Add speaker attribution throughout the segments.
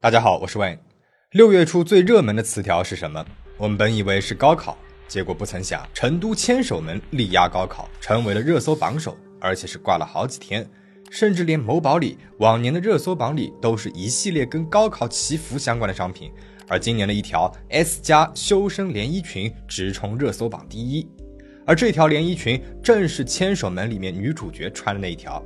Speaker 1: 大家好，我是 Wayne。六月初最热门的词条是什么？我们本以为是高考，结果不曾想，成都千手门力压高考，成为了热搜榜首，而且是挂了好几天，甚至连某宝里往年的热搜榜里都是一系列跟高考祈福相关的商品，而今年的一条 S 加修身连衣裙直冲热搜榜第一，而这条连衣裙正是千手门里面女主角穿的那一条。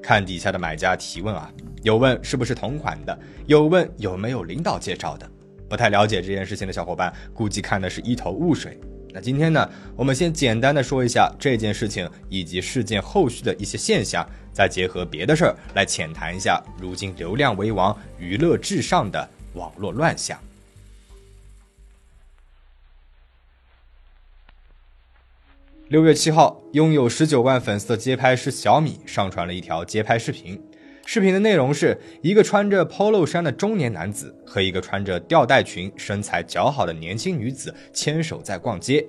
Speaker 1: 看底下的买家提问啊。有问是不是同款的，有问有没有领导介绍的，不太了解这件事情的小伙伴，估计看的是一头雾水。那今天呢，我们先简单的说一下这件事情以及事件后续的一些现象，再结合别的事儿来浅谈一下如今流量为王、娱乐至上的网络乱象。六月七号，拥有十九万粉丝的街拍师小米上传了一条街拍视频。视频的内容是一个穿着 polo 衫的中年男子和一个穿着吊带裙、身材姣好的年轻女子牵手在逛街。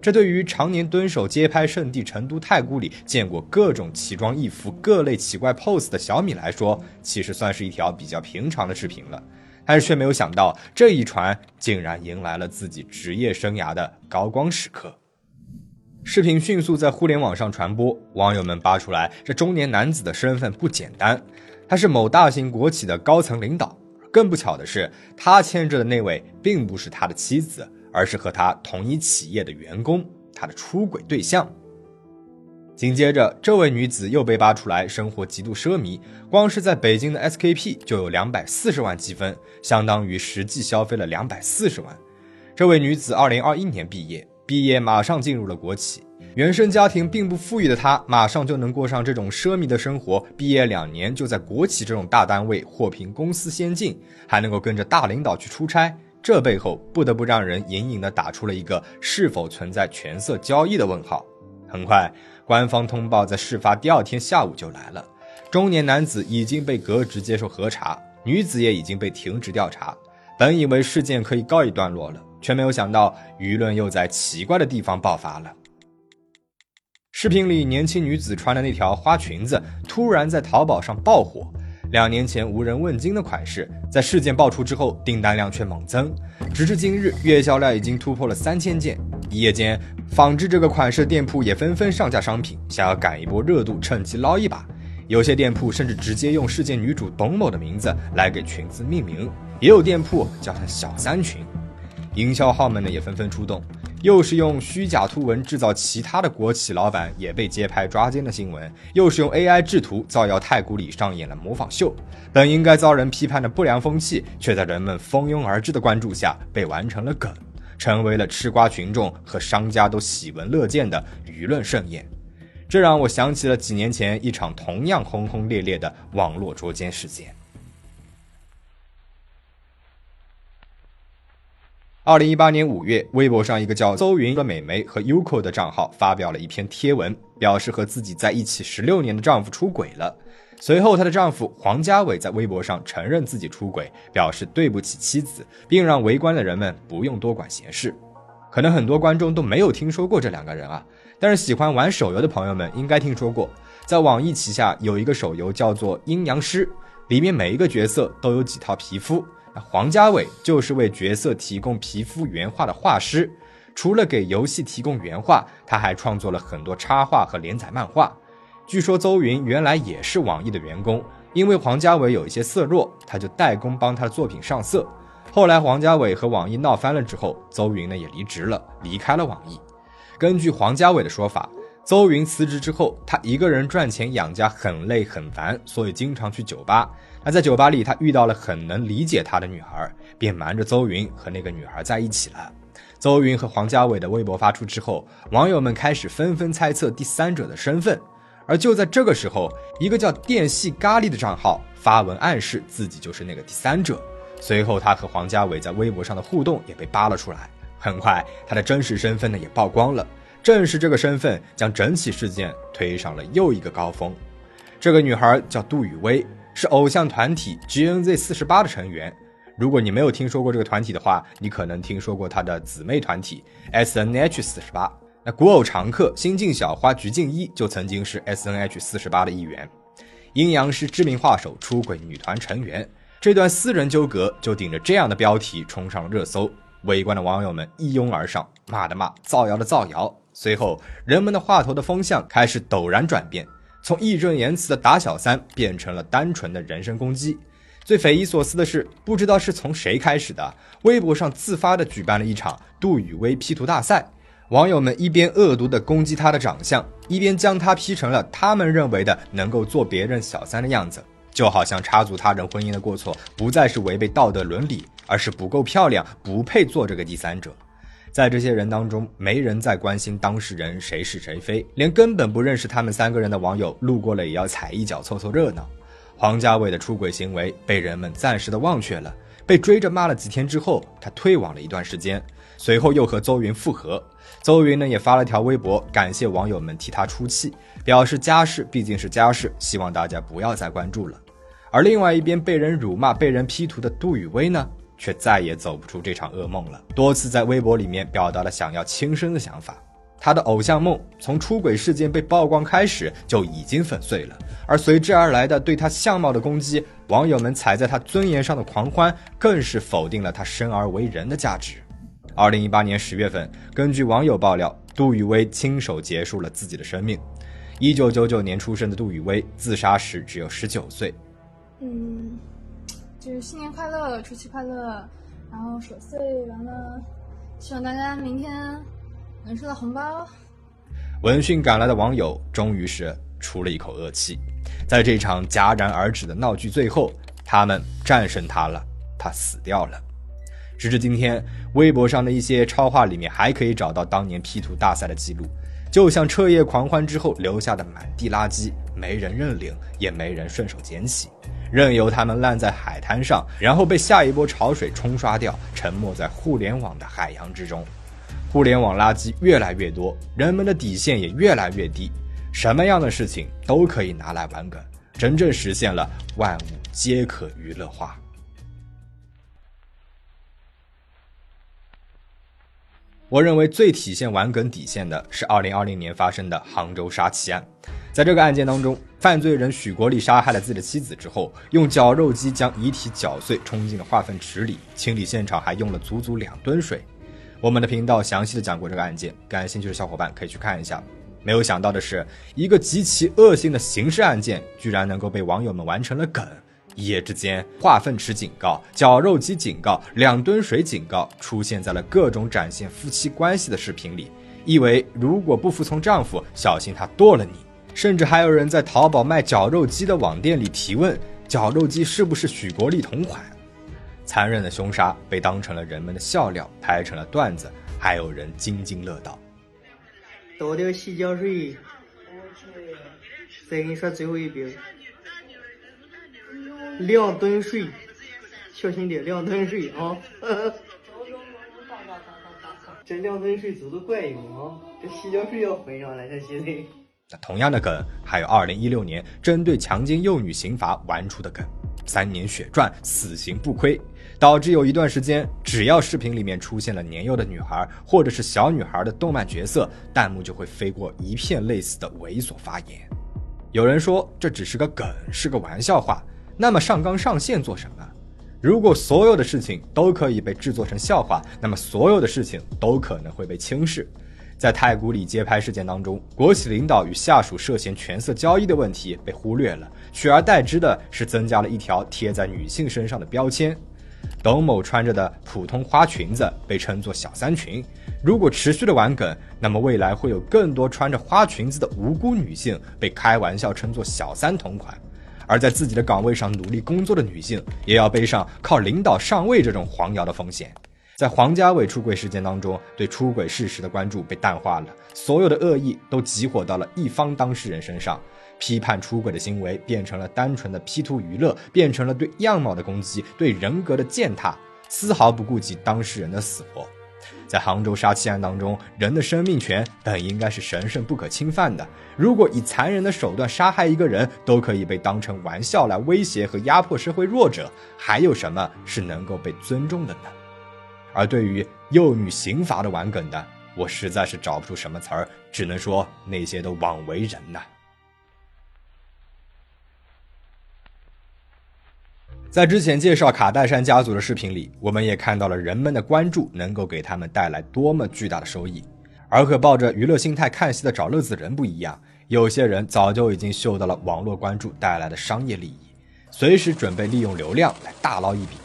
Speaker 1: 这对于常年蹲守街拍圣地成都太古里，见过各种奇装异服、各类奇怪 pose 的小米来说，其实算是一条比较平常的视频了。但是却没有想到，这一传竟然迎来了自己职业生涯的高光时刻。视频迅速在互联网上传播，网友们扒出来，这中年男子的身份不简单，他是某大型国企的高层领导。更不巧的是，他牵着的那位并不是他的妻子，而是和他同一企业的员工，他的出轨对象。紧接着，这位女子又被扒出来，生活极度奢靡，光是在北京的 SKP 就有两百四十万积分，相当于实际消费了两百四十万。这位女子二零二一年毕业。毕业马上进入了国企，原生家庭并不富裕的他，马上就能过上这种奢靡的生活。毕业两年就在国企这种大单位获评公司先进，还能够跟着大领导去出差，这背后不得不让人隐隐的打出了一个是否存在权色交易的问号。很快，官方通报在事发第二天下午就来了，中年男子已经被革职接受核查，女子也已经被停职调查。本以为事件可以告一段落了。却没有想到，舆论又在奇怪的地方爆发了。视频里年轻女子穿的那条花裙子突然在淘宝上爆火，两年前无人问津的款式，在事件爆出之后，订单量却猛增，直至今日月销量已经突破了三千件。一夜间，仿制这个款式的店铺也纷纷上架商品，想要赶一波热度，趁机捞一把。有些店铺甚至直接用事件女主董某的名字来给裙子命名，也有店铺叫她“小三裙”。营销号们呢也纷纷出动，又是用虚假图文制造其他的国企老板也被街拍抓奸的新闻，又是用 AI 制图造谣太古里上演了模仿秀。本应该遭人批判的不良风气，却在人们蜂拥而至的关注下被玩成了梗，成为了吃瓜群众和商家都喜闻乐见的舆论盛宴。这让我想起了几年前一场同样轰轰烈烈的网络捉奸事件。二零一八年五月，微博上一个叫邹云的美眉和 Uko 的账号发表了一篇贴文，表示和自己在一起十六年的丈夫出轨了。随后，她的丈夫黄家伟在微博上承认自己出轨，表示对不起妻子，并让围观的人们不用多管闲事。可能很多观众都没有听说过这两个人啊，但是喜欢玩手游的朋友们应该听说过，在网易旗下有一个手游叫做《阴阳师》，里面每一个角色都有几套皮肤。黄家伟就是为角色提供皮肤原画的画师，除了给游戏提供原画，他还创作了很多插画和连载漫画。据说邹云原来也是网易的员工，因为黄家伟有一些色弱，他就代工帮他的作品上色。后来黄家伟和网易闹翻了之后，邹云呢也离职了，离开了网易。根据黄家伟的说法。邹云辞职之后，他一个人赚钱养家很累很烦，所以经常去酒吧。而在酒吧里，他遇到了很能理解他的女孩，便瞒着邹云和那个女孩在一起了。邹云和黄家伟的微博发出之后，网友们开始纷纷猜测第三者的身份。而就在这个时候，一个叫电系咖喱的账号发文暗示自己就是那个第三者。随后，他和黄家伟在微博上的互动也被扒了出来。很快，他的真实身份呢也曝光了。正是这个身份，将整起事件推上了又一个高峰。这个女孩叫杜雨薇，是偶像团体 GNZ 四十八的成员。如果你没有听说过这个团体的话，你可能听说过他的姊妹团体 SNH 四十八。那古偶常客新晋小花鞠婧祎就曾经是 SNH 四十八的一员。阴阳师知名画手出轨女团成员，这段私人纠葛就顶着这样的标题冲上了热搜，围观的网友们一拥而上，骂的骂，造谣的造谣。随后，人们的话头的风向开始陡然转变，从义正言辞的打小三变成了单纯的人身攻击。最匪夷所思的是，不知道是从谁开始的，微博上自发的举办了一场杜宇威 P 图大赛。网友们一边恶毒的攻击他的长相，一边将他 P 成了他们认为的能够做别人小三的样子，就好像插足他人婚姻的过错不再是违背道德伦理，而是不够漂亮，不配做这个第三者。在这些人当中，没人再关心当事人谁是谁非，连根本不认识他们三个人的网友路过了也要踩一脚凑凑热闹。黄家伟的出轨行为被人们暂时的忘却了，被追着骂了几天之后，他退网了一段时间，随后又和邹云复合。邹云呢也发了条微博，感谢网友们替他出气，表示家事毕竟是家事，希望大家不要再关注了。而另外一边被人辱骂、被人 P 图的杜宇威呢？却再也走不出这场噩梦了。多次在微博里面表达了想要轻生的想法。他的偶像梦从出轨事件被曝光开始就已经粉碎了，而随之而来的对他相貌的攻击，网友们踩在他尊严上的狂欢，更是否定了他生而为人的价值。二零一八年十月份，根据网友爆料，杜宇威亲手结束了自己的生命。一九九九年出生的杜宇威，自杀时只有十九岁。
Speaker 2: 嗯。就是新年快乐，除夕快乐，然后守岁完了，希望大家明天能收到红包。
Speaker 1: 闻讯赶来的网友终于是出了一口恶气，在这场戛然而止的闹剧最后，他们战胜他了，他死掉了。直至今天，微博上的一些超话里面还可以找到当年 P 图大赛的记录，就像彻夜狂欢之后留下的满地垃圾，没人认领，也没人顺手捡起。任由他们烂在海滩上，然后被下一波潮水冲刷掉，沉没在互联网的海洋之中。互联网垃圾越来越多，人们的底线也越来越低，什么样的事情都可以拿来玩梗，真正实现了万物皆可娱乐化。我认为最体现玩梗底线的是2020年发生的杭州杀妻案。在这个案件当中，犯罪人许国立杀害了自己的妻子之后，用绞肉机将遗体绞碎，冲进了化粪池里。清理现场还用了足足两吨水。我们的频道详细的讲过这个案件，感兴趣的小伙伴可以去看一下。没有想到的是，一个极其恶性的刑事案件，居然能够被网友们玩成了梗。一夜之间，化粪池警告、绞肉机警告、两吨水警告，出现在了各种展现夫妻关系的视频里，意为如果不服从丈夫，小心他剁了你。甚至还有人在淘宝卖绞肉机的网店里提问：绞肉机是不是许国立同款？残忍的凶杀被当成了人们的笑料，拍成了段子，还有人津津乐道。
Speaker 3: 倒点洗脚水，再给你说最后一遍。两吨水，小心点，两吨水啊！这两吨水足够管用啊！这洗脚水要混上来才行嘞。
Speaker 1: 那同样的梗，还有二零一六年针对强奸幼女刑罚玩出的梗，三年血赚，死刑不亏，导致有一段时间，只要视频里面出现了年幼的女孩或者是小女孩的动漫角色，弹幕就会飞过一片类似的猥琐发言。有人说这只是个梗，是个玩笑话，那么上纲上线做什么？如果所有的事情都可以被制作成笑话，那么所有的事情都可能会被轻视。在太古里街拍事件当中，国企领导与下属涉嫌权色交易的问题被忽略了，取而代之的是增加了一条贴在女性身上的标签。董某穿着的普通花裙子被称作小三裙。如果持续的玩梗，那么未来会有更多穿着花裙子的无辜女性被开玩笑称作小三同款。而在自己的岗位上努力工作的女性，也要背上靠领导上位这种黄谣的风险。在黄家伟出轨事件当中，对出轨事实的关注被淡化了，所有的恶意都集火到了一方当事人身上，批判出轨的行为变成了单纯的 P 图娱乐，变成了对样貌的攻击，对人格的践踏，丝毫不顾及当事人的死活。在杭州杀妻案当中，人的生命权本应该是神圣不可侵犯的，如果以残忍的手段杀害一个人都可以被当成玩笑来威胁和压迫社会弱者，还有什么是能够被尊重的呢？而对于幼女刑罚的玩梗的，我实在是找不出什么词儿，只能说那些都枉为人呐。在之前介绍卡戴珊家族的视频里，我们也看到了人们的关注能够给他们带来多么巨大的收益。而和抱着娱乐心态看戏的找乐子人不一样，有些人早就已经嗅到了网络关注带来的商业利益，随时准备利用流量来大捞一笔。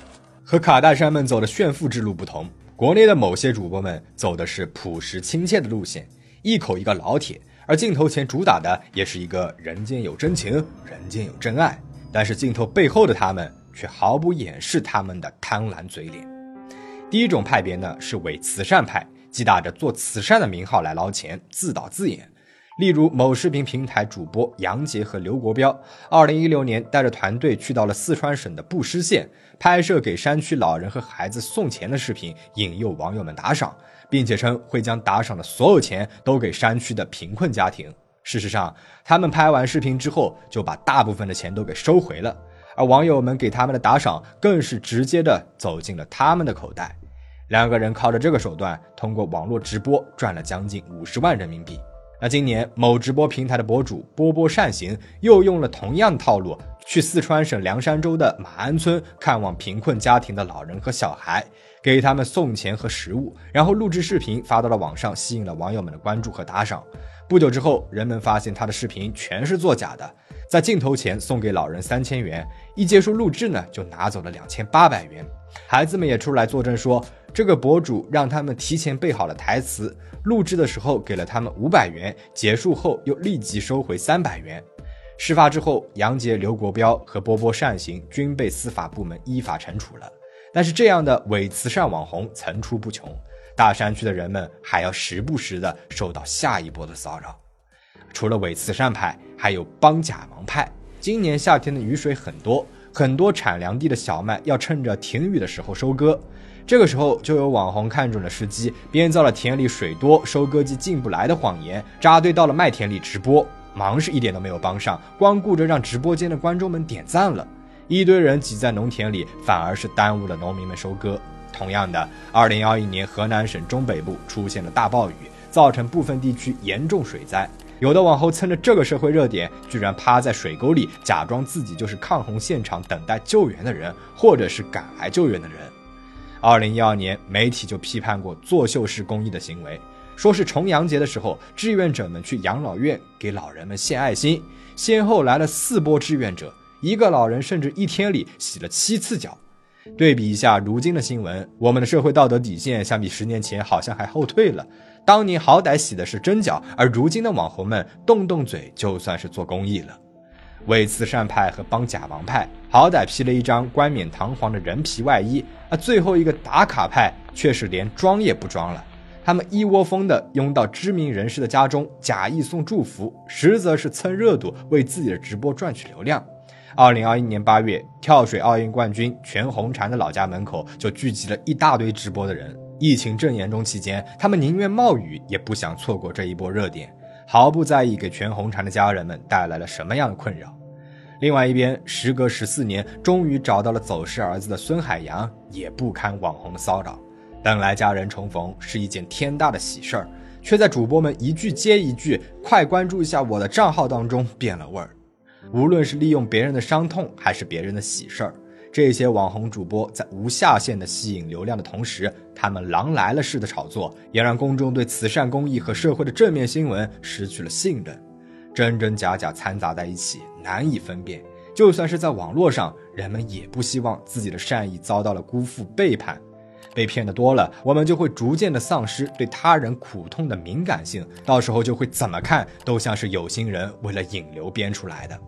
Speaker 1: 和卡戴珊们走的炫富之路不同，国内的某些主播们走的是朴实亲切的路线，一口一个老铁，而镜头前主打的也是一个人间有真情，人间有真爱。但是镜头背后的他们。却毫不掩饰他们的贪婪嘴脸。第一种派别呢是伪慈善派，既打着做慈善的名号来捞钱，自导自演。例如某视频平台主播杨杰和刘国标，二零一六年带着团队去到了四川省的布施县，拍摄给山区老人和孩子送钱的视频，引诱网友们打赏，并且称会将打赏的所有钱都给山区的贫困家庭。事实上，他们拍完视频之后，就把大部分的钱都给收回了。而网友们给他们的打赏更是直接的走进了他们的口袋。两个人靠着这个手段，通过网络直播赚了将近五十万人民币。那今年某直播平台的博主波波善行又用了同样的套路，去四川省凉山州的马鞍村看望贫困家庭的老人和小孩，给他们送钱和食物，然后录制视频发到了网上，吸引了网友们的关注和打赏。不久之后，人们发现他的视频全是作假的。在镜头前送给老人三千元，一结束录制呢，就拿走了两千八百元。孩子们也出来作证说，这个博主让他们提前背好了台词，录制的时候给了他们五百元，结束后又立即收回三百元。事发之后，杨杰、刘国标和波波善行均被司法部门依法惩处了。但是这样的伪慈善网红层出不穷，大山区的人们还要时不时的受到下一波的骚扰。除了伪慈善派，还有帮假忙派。今年夏天的雨水很多，很多产粮地的小麦要趁着停雨的时候收割。这个时候，就有网红看准了时机，编造了田里水多，收割机进不来的谎言，扎堆到了麦田里直播。忙是一点都没有帮上，光顾着让直播间的观众们点赞了。一堆人挤在农田里，反而是耽误了农民们收割。同样的，二零二一年河南省中北部出现了大暴雨，造成部分地区严重水灾。有的网红蹭着这个社会热点，居然趴在水沟里，假装自己就是抗洪现场等待救援的人，或者是赶来救援的人。二零一二年，媒体就批判过作秀式公益的行为，说是重阳节的时候，志愿者们去养老院给老人们献爱心，先后来了四波志愿者，一个老人甚至一天里洗了七次脚。对比一下如今的新闻，我们的社会道德底线相比十年前好像还后退了。当年好歹洗的是真脚，而如今的网红们动动嘴就算是做公益了。伪慈善派和帮假王派好歹披了一张冠冕堂皇的人皮外衣，而最后一个打卡派却是连装也不装了。他们一窝蜂地拥到知名人士的家中，假意送祝福，实则是蹭热度，为自己的直播赚取流量。二零二一年八月，跳水奥运冠军全红婵的老家门口就聚集了一大堆直播的人。疫情正严重期间，他们宁愿冒雨也不想错过这一波热点，毫不在意给全红婵的家人们带来了什么样的困扰。另外一边，时隔十四年，终于找到了走失儿子的孙海洋，也不堪网红的骚扰。本来家人重逢是一件天大的喜事儿，却在主播们一句接一句“快关注一下我的账号”当中变了味儿。无论是利用别人的伤痛，还是别人的喜事儿。这些网红主播在无下限的吸引流量的同时，他们狼来了似的炒作，也让公众对慈善公益和社会的正面新闻失去了信任，真真假假掺杂在一起，难以分辨。就算是在网络上，人们也不希望自己的善意遭到了辜负、背叛。被骗的多了，我们就会逐渐的丧失对他人苦痛的敏感性，到时候就会怎么看都像是有心人为了引流编出来的。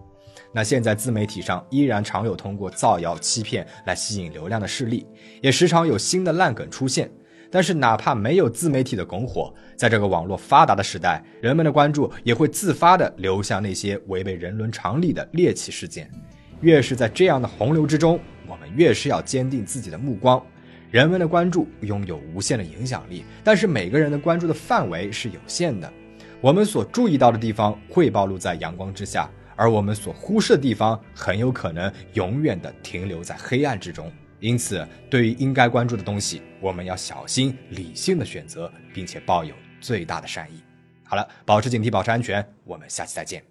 Speaker 1: 那现在自媒体上依然常有通过造谣欺骗来吸引流量的事例，也时常有新的烂梗出现。但是哪怕没有自媒体的拱火，在这个网络发达的时代，人们的关注也会自发的流向那些违背人伦常理的猎奇事件。越是在这样的洪流之中，我们越是要坚定自己的目光。人们的关注拥有无限的影响力，但是每个人的关注的范围是有限的。我们所注意到的地方会暴露在阳光之下。而我们所忽视的地方很有可能永远的停留在黑暗之中。因此对于应该关注的东西我们要小心理性的选择并且抱有最大的善意。好了保持警惕保持安全我们下期再见。